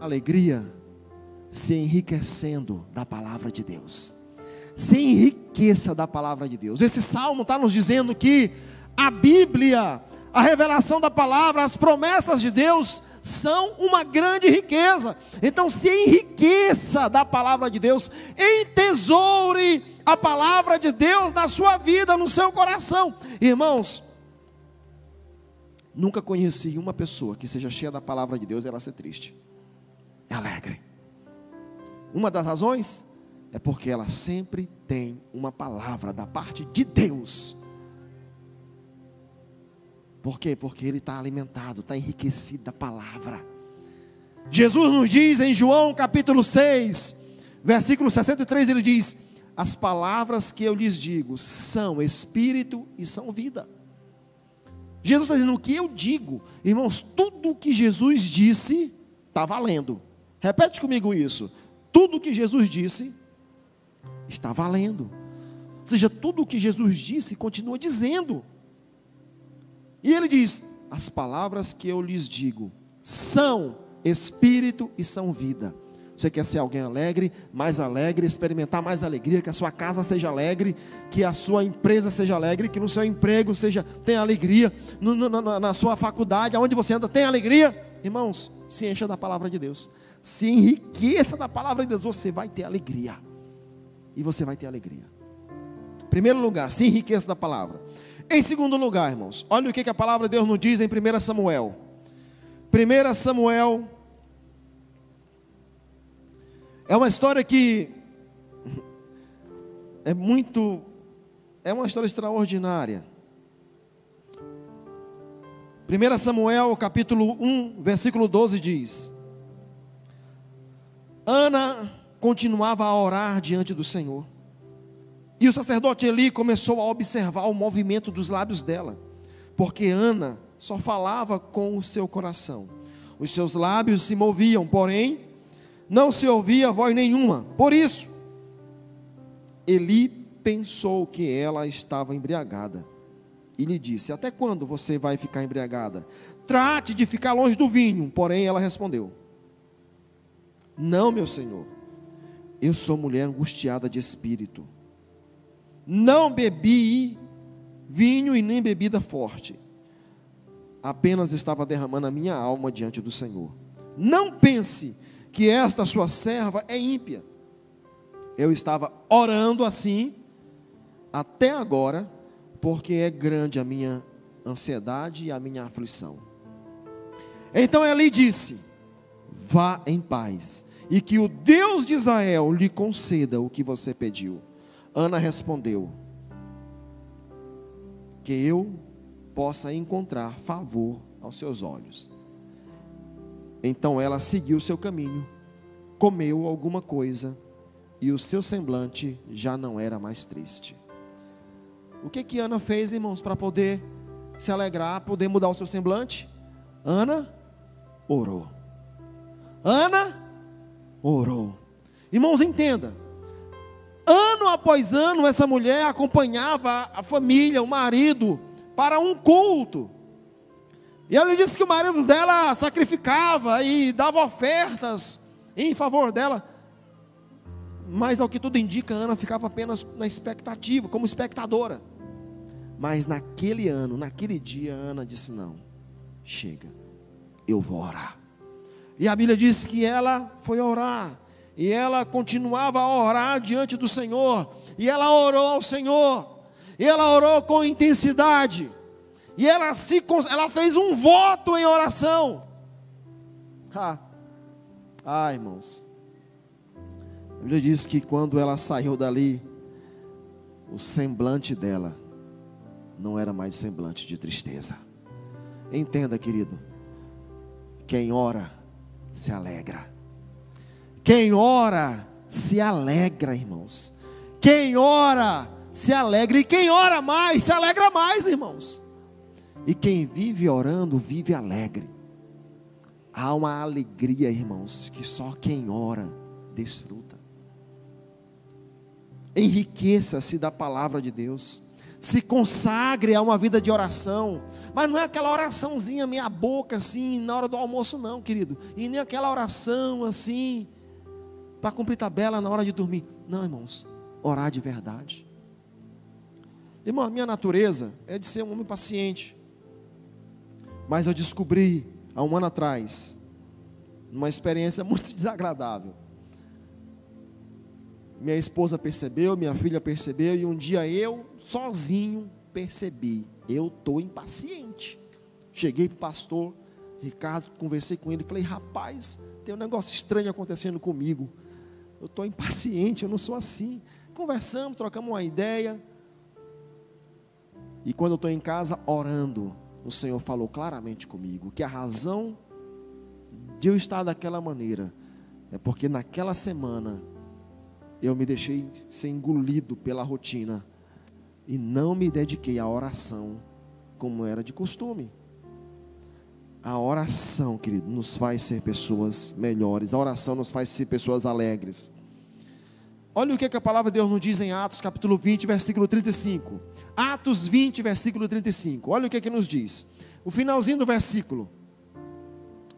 alegria se enriquecendo da palavra de Deus. Se enriqueça da palavra de Deus. Esse salmo está nos dizendo que a Bíblia, a revelação da palavra, as promessas de Deus são uma grande riqueza. Então se enriqueça da palavra de Deus, entesoure a palavra de Deus na sua vida, no seu coração. Irmãos, nunca conheci uma pessoa que seja cheia da palavra de Deus e ela ser triste. É alegre. Uma das razões é porque ela sempre tem uma palavra da parte de Deus. Por quê? Porque ele está alimentado, está enriquecido da palavra. Jesus nos diz em João capítulo 6, versículo 63, ele diz: As palavras que eu lhes digo são espírito e são vida. Jesus está dizendo o que eu digo, irmãos, tudo o que Jesus disse está valendo. Repete comigo isso. Tudo o que Jesus disse está valendo. Ou seja, tudo o que Jesus disse continua dizendo. E ele diz: As palavras que eu lhes digo são espírito e são vida. Você quer ser alguém alegre, mais alegre, experimentar mais alegria, que a sua casa seja alegre, que a sua empresa seja alegre, que no seu emprego seja tenha alegria, no, no, na, na sua faculdade, aonde você anda, tem alegria. Irmãos, se encha da palavra de Deus. Se enriqueça da palavra de Deus, você vai ter alegria. E você vai ter alegria. Primeiro lugar, se enriqueça da palavra. Em segundo lugar, irmãos, olha o que a palavra de Deus nos diz em 1 Samuel. 1 Samuel é uma história que é muito, é uma história extraordinária. 1 Samuel capítulo 1, versículo 12 diz: Ana continuava a orar diante do Senhor. E o sacerdote Eli começou a observar o movimento dos lábios dela, porque Ana só falava com o seu coração. Os seus lábios se moviam, porém, não se ouvia voz nenhuma. Por isso, Eli pensou que ela estava embriagada e lhe disse: Até quando você vai ficar embriagada? Trate de ficar longe do vinho. Porém, ela respondeu: Não, meu senhor, eu sou mulher angustiada de espírito não bebi vinho e nem bebida forte. Apenas estava derramando a minha alma diante do Senhor. Não pense que esta sua serva é ímpia. Eu estava orando assim até agora, porque é grande a minha ansiedade e a minha aflição. Então Eli disse: Vá em paz, e que o Deus de Israel lhe conceda o que você pediu. Ana respondeu: Que eu possa encontrar favor aos seus olhos. Então ela seguiu seu caminho comeu alguma coisa e o seu semblante já não era mais triste. O que que Ana fez, irmãos, para poder se alegrar, poder mudar o seu semblante? Ana orou. Ana orou. Irmãos, entenda. Ano após ano, essa mulher acompanhava a família, o marido, para um culto. E ela disse que o marido dela sacrificava e dava ofertas em favor dela. Mas ao que tudo indica, Ana ficava apenas na expectativa, como espectadora. Mas naquele ano, naquele dia, Ana disse: Não, chega, eu vou orar. E a Bíblia diz que ela foi orar, e ela continuava a orar diante do Senhor, e ela orou ao Senhor, e ela orou com intensidade, e ela, se, ela fez um voto em oração. Ah, ah irmãos, a Bíblia diz que quando ela saiu dali, o semblante dela não era mais semblante de tristeza. Entenda, querido, quem ora se alegra. Quem ora se alegra, irmãos. Quem ora se alegra. E quem ora mais se alegra mais, irmãos. E quem vive orando, vive alegre. Há uma alegria, irmãos, que só quem ora desfruta enriqueça-se da palavra de Deus, se consagre a uma vida de oração, mas não é aquela oraçãozinha meia boca assim na hora do almoço não, querido, e nem aquela oração assim para cumprir tabela na hora de dormir. Não, irmãos, orar de verdade. Irmão, a minha natureza é de ser um homem paciente. Mas eu descobri há um ano atrás, numa experiência muito desagradável, minha esposa percebeu, minha filha percebeu, e um dia eu, sozinho, percebi: eu estou impaciente. Cheguei para o pastor Ricardo, conversei com ele, falei: rapaz, tem um negócio estranho acontecendo comigo. Eu estou impaciente, eu não sou assim. Conversamos, trocamos uma ideia. E quando eu estou em casa orando, o Senhor falou claramente comigo que a razão de eu estar daquela maneira é porque naquela semana eu me deixei ser engolido pela rotina e não me dediquei à oração como era de costume. A oração, querido, nos faz ser pessoas melhores. A oração nos faz ser pessoas alegres. Olha o que, é que a palavra de Deus nos diz em Atos capítulo 20, versículo 35. Atos 20, versículo 35. Olha o que, é que nos diz. O finalzinho do versículo.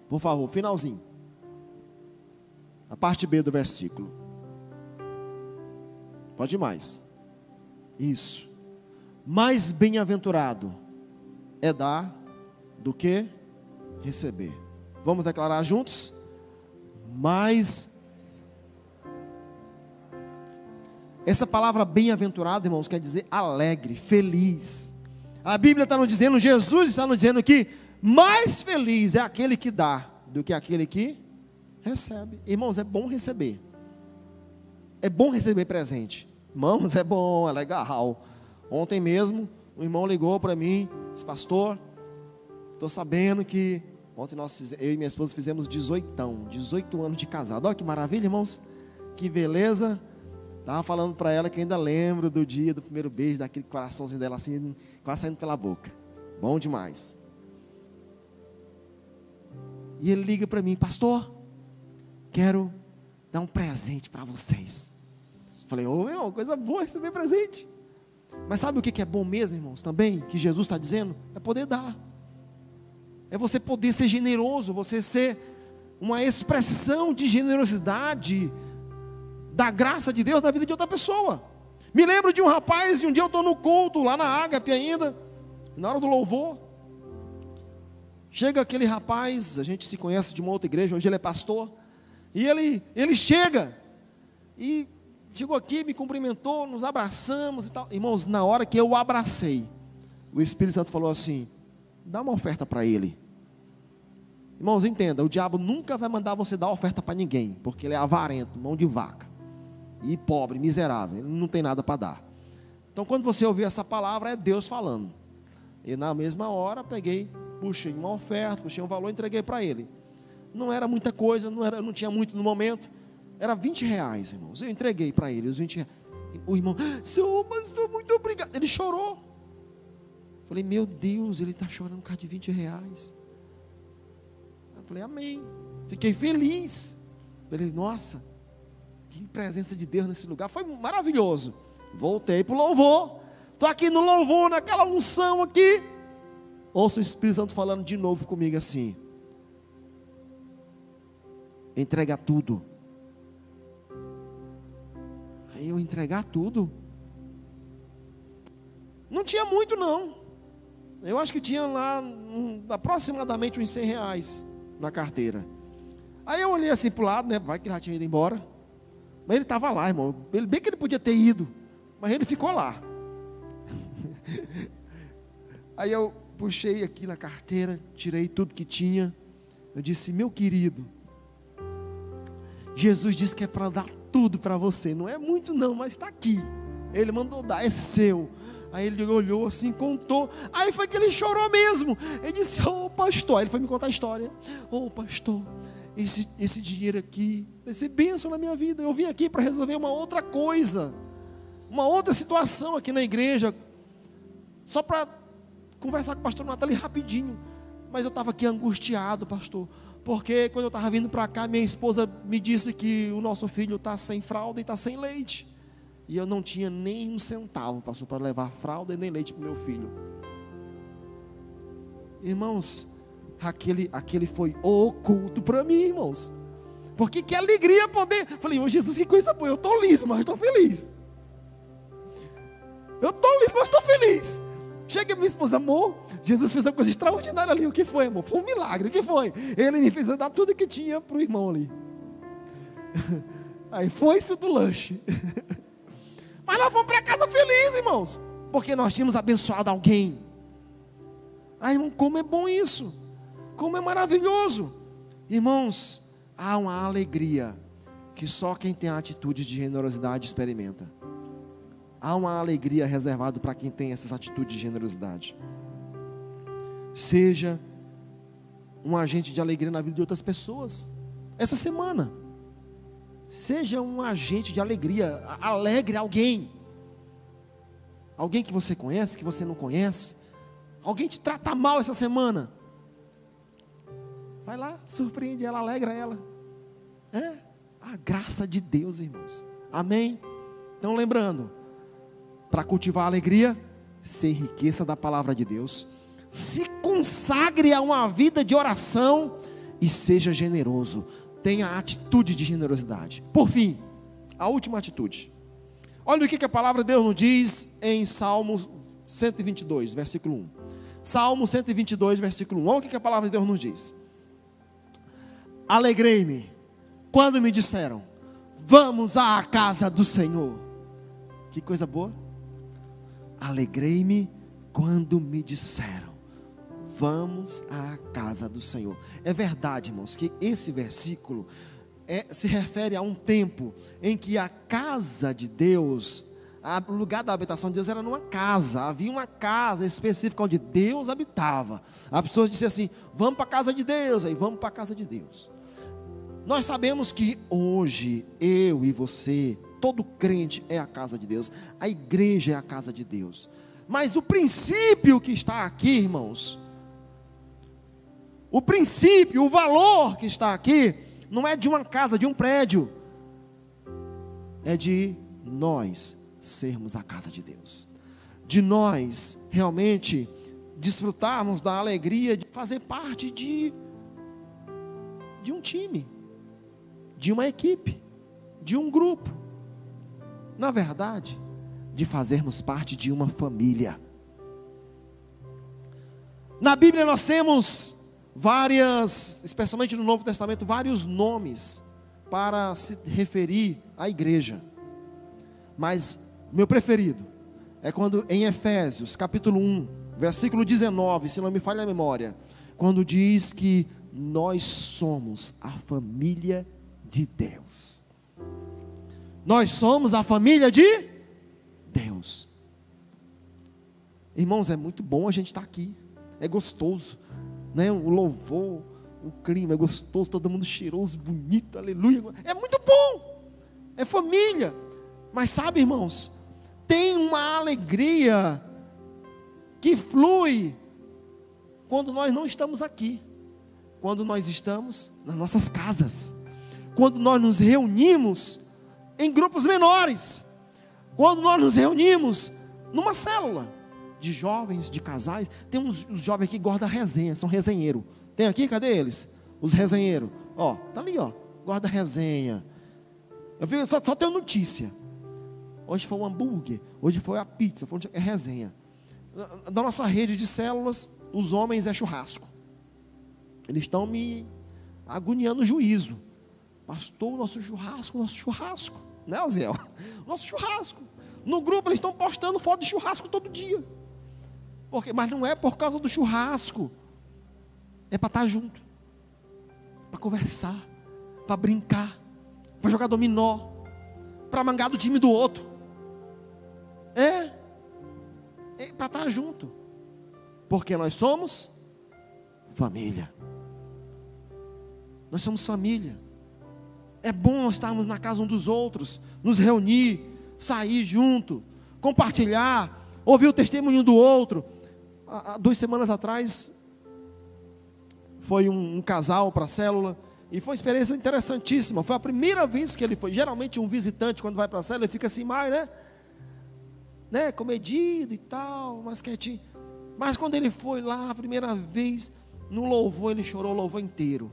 Por favor, finalzinho. A parte B do versículo. Pode mais. Isso. Mais bem-aventurado é dar do que receber. Vamos declarar juntos? Mais. Essa palavra bem-aventurado, irmãos, quer dizer alegre, feliz. A Bíblia está nos dizendo, Jesus está nos dizendo que mais feliz é aquele que dá do que aquele que recebe. Irmãos, é bom receber. É bom receber presente. Irmãos, é bom, é legal. Ontem mesmo, um irmão ligou para mim, disse, pastor, estou sabendo que ontem nós, eu e minha esposa fizemos 18, 18 anos de casado. Olha que maravilha, irmãos. Que beleza. Estava falando para ela que ainda lembro do dia do primeiro beijo, daquele coraçãozinho dela assim, quase saindo pela boca. Bom demais. E ele liga para mim, pastor, quero dar um presente para vocês. Falei, ô, oh, coisa boa receber presente. Mas sabe o que é bom mesmo, irmãos? Também, que Jesus está dizendo? É poder dar. É você poder ser generoso, você ser uma expressão de generosidade da graça de Deus na vida de outra pessoa. Me lembro de um rapaz, e um dia eu estou no culto, lá na Ágape ainda, na hora do louvor. Chega aquele rapaz, a gente se conhece de uma outra igreja, hoje ele é pastor, e ele, ele chega, e chegou aqui, me cumprimentou, nos abraçamos e tal. Irmãos, na hora que eu o abracei, o Espírito Santo falou assim: dá uma oferta para ele. Irmãos, entenda, o diabo nunca vai mandar você dar oferta para ninguém, porque ele é avarento, mão de vaca, e pobre, miserável, ele não tem nada para dar. Então, quando você ouvir essa palavra, é Deus falando. E na mesma hora, peguei, puxei uma oferta, puxei um valor, entreguei para ele. Não era muita coisa, não, era, não tinha muito no momento, era 20 reais, irmãos. Eu entreguei para ele os 20 reais. O irmão, Senhor, pastor, muito obrigado. Ele chorou. Falei, meu Deus, ele está chorando por causa de 20 reais. Eu falei, amém. Fiquei feliz. Ele, nossa, que presença de Deus nesse lugar. Foi maravilhoso. Voltei para o louvor. Estou aqui no louvor, naquela unção aqui. Ouço o Espírito Santo falando de novo comigo assim. Entrega tudo. Aí eu entregar tudo. Não tinha muito não. Eu acho que tinha lá um, aproximadamente uns 100 reais na carteira. Aí eu olhei assim para o lado, né? Vai que ele já tinha ido embora. Mas ele estava lá, irmão. Ele, bem que ele podia ter ido, mas ele ficou lá. Aí eu puxei aqui na carteira, tirei tudo que tinha. Eu disse, meu querido, Jesus disse que é para dar tudo para você. Não é muito, não, mas está aqui. Ele mandou dar, é seu. Aí ele olhou assim, contou. Aí foi que ele chorou mesmo. Ele disse: Ô oh, pastor. Aí ele foi me contar a história. Ô oh, pastor, esse, esse dinheiro aqui vai ser bênção na minha vida. Eu vim aqui para resolver uma outra coisa. Uma outra situação aqui na igreja. Só para conversar com o pastor Natália rapidinho. Mas eu estava aqui angustiado, pastor. Porque quando eu estava vindo para cá, minha esposa me disse que o nosso filho está sem fralda e está sem leite. E eu não tinha nem um centavo, para levar fralda e nem leite para meu filho. Irmãos, aquele, aquele foi oculto para mim, irmãos. Porque que alegria poder. Falei, ô oh, Jesus, que coisa boa. Eu estou liso, mas estou feliz. Eu estou liso, mas estou feliz. Chega minha esposa, amor, Jesus fez uma coisa extraordinária ali. O que foi, amor? Foi um milagre. O que foi? Ele me fez dar tudo que tinha para o irmão ali. Aí foi isso do lanche. Mas nós vamos para casa felizes, irmãos. Porque nós tínhamos abençoado alguém. Ai, irmão, como é bom isso. Como é maravilhoso. Irmãos, há uma alegria que só quem tem a atitude de generosidade experimenta. Há uma alegria reservada para quem tem essas atitudes de generosidade. Seja um agente de alegria na vida de outras pessoas. Essa semana, Seja um agente de alegria, alegre alguém. Alguém que você conhece, que você não conhece. Alguém te trata mal essa semana. Vai lá, surpreende ela, alegra ela. É a graça de Deus, irmãos. Amém? Então, lembrando, para cultivar a alegria, se enriqueça da palavra de Deus, se consagre a uma vida de oração e seja generoso tenha a atitude de generosidade. Por fim, a última atitude. Olha o que a palavra de Deus nos diz em Salmo 122, versículo 1. Salmo 122, versículo 1. Olha o que a palavra de Deus nos diz. Alegrei-me quando me disseram: Vamos à casa do Senhor. Que coisa boa. Alegrei-me quando me disseram: vamos à casa do Senhor. É verdade, irmãos, que esse versículo é, se refere a um tempo em que a casa de Deus, o lugar da habitação de Deus era numa casa, havia uma casa específica onde Deus habitava. As pessoas disseram assim: vamos para a casa de Deus, aí vamos para a casa de Deus. Nós sabemos que hoje, eu e você, todo crente é a casa de Deus, a igreja é a casa de Deus. Mas o princípio que está aqui, irmãos, o princípio, o valor que está aqui, não é de uma casa, de um prédio, é de nós sermos a casa de Deus, de nós realmente desfrutarmos da alegria de fazer parte de, de um time, de uma equipe, de um grupo, na verdade, de fazermos parte de uma família. Na Bíblia nós temos várias, especialmente no Novo Testamento, vários nomes para se referir à igreja. Mas meu preferido é quando em Efésios, capítulo 1, versículo 19, se não me falha a memória, quando diz que nós somos a família de Deus. Nós somos a família de Deus. Irmãos, é muito bom a gente estar aqui. É gostoso né? O louvor, o clima é gostoso, todo mundo cheiroso, bonito, aleluia. É muito bom. é família. Mas sabe, irmãos, tem uma alegria que flui quando nós não estamos aqui, quando nós estamos nas nossas casas, quando nós nos reunimos em grupos menores, quando nós nos reunimos numa célula de jovens, de casais. Tem uns, uns jovens que guardam resenha, são resenheiro. Tem aqui, cadê eles? Os resenheiros. Ó, tá ali, ó. Guarda resenha. Eu vi, só, só tenho notícia. Hoje foi o hambúrguer, hoje foi a pizza, foi é resenha. Da nossa rede de células, os homens é churrasco. Eles estão me agoniando o juízo. Pastor, nosso churrasco, nosso churrasco. Né, Oziel? Nosso churrasco. No grupo eles estão postando foto de churrasco todo dia. Porque, mas não é por causa do churrasco. É para estar junto. Para conversar. Para brincar. Para jogar dominó. Para mangar do time do outro. É. É para estar junto. Porque nós somos família. Nós somos família. É bom nós estarmos na casa um dos outros, nos reunir, sair junto, compartilhar, ouvir o testemunho do outro. Há duas semanas atrás, foi um, um casal para a célula, e foi uma experiência interessantíssima. Foi a primeira vez que ele foi. Geralmente, um visitante, quando vai para a célula, ele fica assim, mais, né? né? Comedido e tal, mais quietinho. Mas quando ele foi lá, a primeira vez, no louvor, ele chorou o louvor inteiro.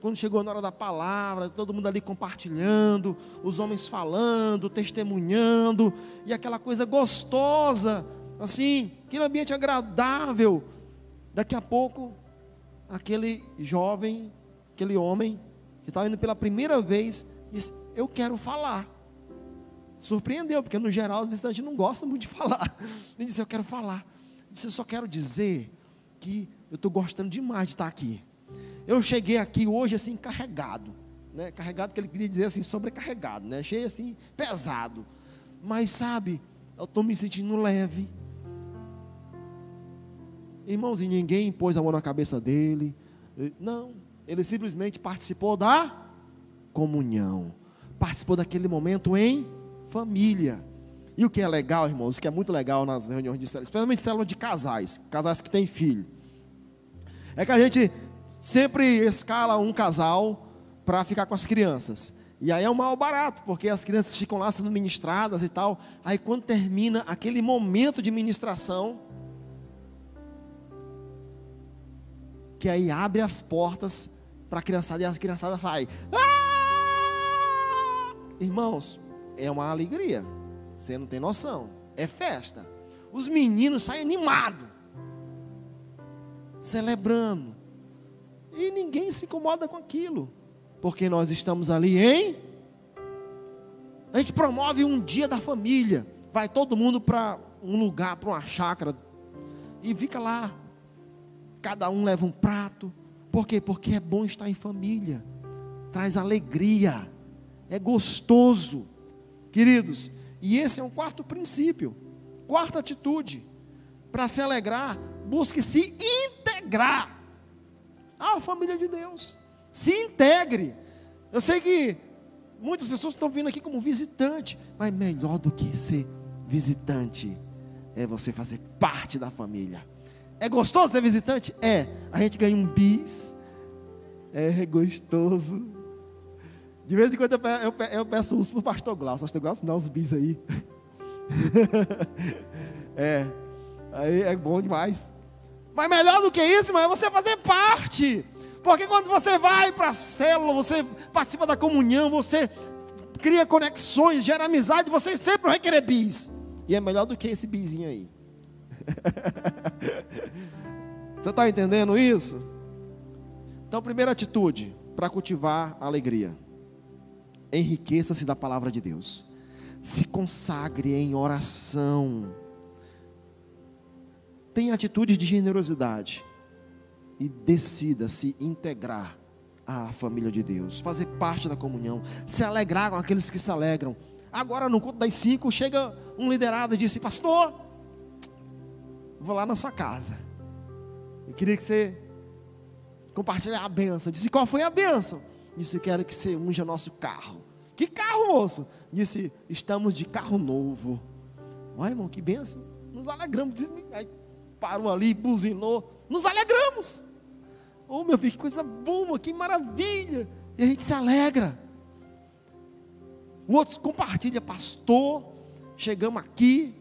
Quando chegou na hora da palavra, todo mundo ali compartilhando, os homens falando, testemunhando, e aquela coisa gostosa, assim, aquele ambiente agradável. Daqui a pouco, aquele jovem, aquele homem, que estava indo pela primeira vez, disse: Eu quero falar. Surpreendeu, porque no geral os visitantes não gostam muito de falar. Ele disse: Eu quero falar. Ele disse: Eu só quero dizer que eu estou gostando demais de estar aqui. Eu cheguei aqui hoje assim carregado, né? Carregado que ele queria dizer assim sobrecarregado, né? Cheio assim pesado. Mas sabe, eu estou me sentindo leve. Irmãos, e ninguém pôs a mão na cabeça dele. Não, ele simplesmente participou da comunhão. Participou daquele momento em família. E o que é legal, irmãos, o que é muito legal nas reuniões de célula, especialmente célula de casais, casais que têm filho, é que a gente sempre escala um casal para ficar com as crianças. E aí é um mal barato, porque as crianças ficam lá sendo ministradas e tal. Aí quando termina aquele momento de ministração, que aí abre as portas para a criançada e as criançadas saem. Ah! Irmãos, é uma alegria. Você não tem noção. É festa. Os meninos saem animados, celebrando. E ninguém se incomoda com aquilo, porque nós estamos ali em. A gente promove um dia da família. Vai todo mundo para um lugar, para uma chácara, e fica lá. Cada um leva um prato. Por quê? Porque é bom estar em família. Traz alegria. É gostoso. Queridos, e esse é um quarto princípio, quarta atitude. Para se alegrar, busque se integrar à família de Deus. Se integre. Eu sei que muitas pessoas estão vindo aqui como visitante, mas melhor do que ser visitante é você fazer parte da família. É gostoso ser visitante? É. A gente ganha um bis. É gostoso. De vez em quando eu, peço, uns para o pastor Glaucio. Pastor Glaucio, dá uns bis aí. é. Aí é bom demais. Mas melhor do que isso, irmão, é você fazer parte. Porque quando você vai para a célula, você participa da comunhão, você cria conexões, gera amizade, você sempre vai querer bis. E é melhor do que esse bizinho aí. você está entendendo isso? Então, primeira atitude para cultivar a alegria enriqueça-se da palavra de Deus. Se consagre em oração. Tenha atitudes de generosidade. E decida se integrar à família de Deus. Fazer parte da comunhão. Se alegrar com aqueles que se alegram. Agora, no culto das cinco, chega um liderado e disse: Pastor, vou lá na sua casa. Eu queria que você compartilhe a benção. Disse: Qual foi a benção? Disse: Quero que você unja nosso carro Que carro, moço? Disse: Estamos de carro novo. Olha, irmão, que benção. Nos alegramos. Aí parou ali, buzinou. Nos alegramos. Oh, meu filho, que coisa boa, que maravilha. E a gente se alegra. O outro compartilha, pastor. Chegamos aqui,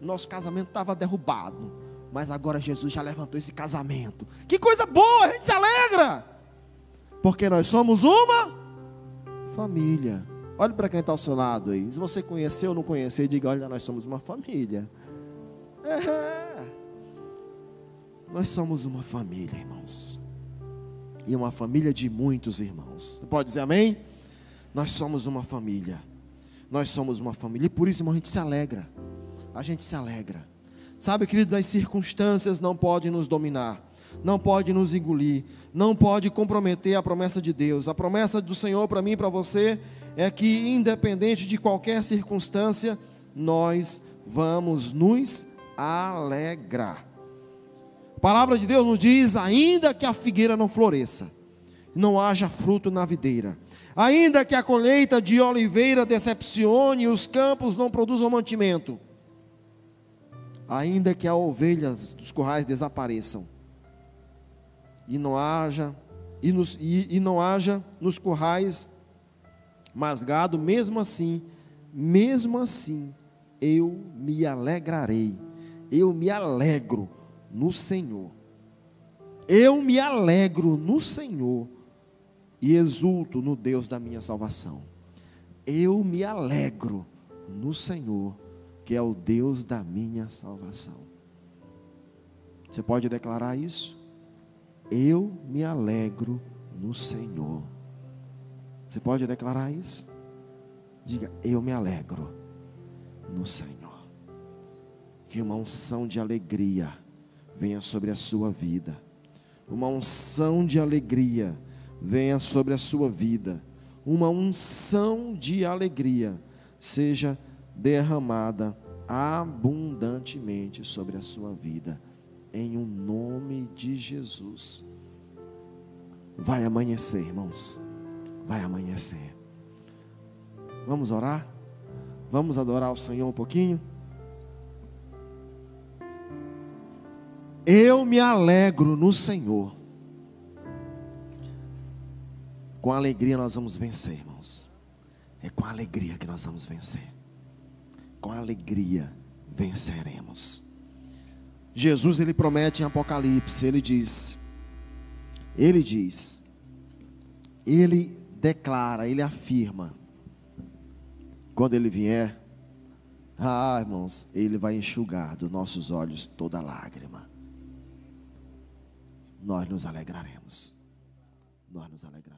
nosso casamento estava derrubado. Mas agora Jesus já levantou esse casamento. Que coisa boa, a gente se alegra. Porque nós somos uma família. Olhe para quem está ao seu lado aí. Se você conheceu ou não conhecer, diga: olha, nós somos uma família. É. Nós somos uma família, irmãos. E uma família de muitos irmãos. Você pode dizer amém? Nós somos uma família. Nós somos uma família. E por isso, irmão, a gente se alegra. A gente se alegra. Sabe, queridos, as circunstâncias não podem nos dominar. Não pode nos engolir. Não pode comprometer a promessa de Deus. A promessa do Senhor para mim e para você é que, independente de qualquer circunstância, nós vamos nos alegrar. A palavra de Deus nos diz: ainda que a figueira não floresça, não haja fruto na videira, ainda que a colheita de oliveira decepcione e os campos não produzam mantimento, ainda que as ovelhas dos currais desapareçam, e não haja e, nos, e, e não haja nos currais mas gado, mesmo assim, mesmo assim, eu me alegrarei, eu me alegro no Senhor. Eu me alegro no Senhor e exulto no Deus da minha salvação. Eu me alegro no Senhor, que é o Deus da minha salvação. Você pode declarar isso? Eu me alegro no Senhor. Você pode declarar isso? Diga, eu me alegro no Senhor. Que uma unção de alegria venha sobre a sua vida. Uma unção de alegria venha sobre a sua vida. Uma unção de alegria seja derramada abundantemente sobre a sua vida. Em o um nome de Jesus. Vai amanhecer, irmãos vai amanhecer. Vamos orar? Vamos adorar o Senhor um pouquinho? Eu me alegro no Senhor. Com alegria nós vamos vencer, irmãos. É com alegria que nós vamos vencer. Com alegria venceremos. Jesus ele promete em Apocalipse, ele diz, ele diz, ele declara, ele afirma. Quando ele vier, ah, irmãos, ele vai enxugar dos nossos olhos toda lágrima. Nós nos alegraremos. Nós nos alegraremos.